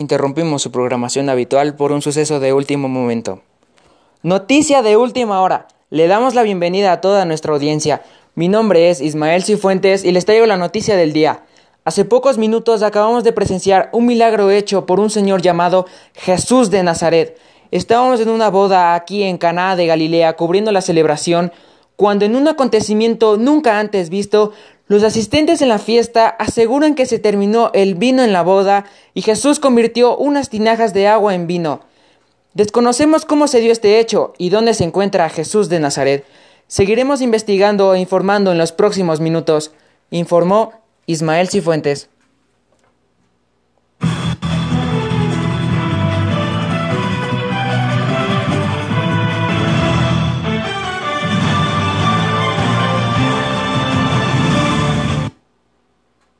interrumpimos su programación habitual por un suceso de último momento. Noticia de última hora. Le damos la bienvenida a toda nuestra audiencia. Mi nombre es Ismael Cifuentes y les traigo la noticia del día. Hace pocos minutos acabamos de presenciar un milagro hecho por un señor llamado Jesús de Nazaret. Estábamos en una boda aquí en Caná de Galilea cubriendo la celebración cuando en un acontecimiento nunca antes visto los asistentes en la fiesta aseguran que se terminó el vino en la boda y Jesús convirtió unas tinajas de agua en vino. Desconocemos cómo se dio este hecho y dónde se encuentra Jesús de Nazaret. Seguiremos investigando e informando en los próximos minutos, informó Ismael Cifuentes.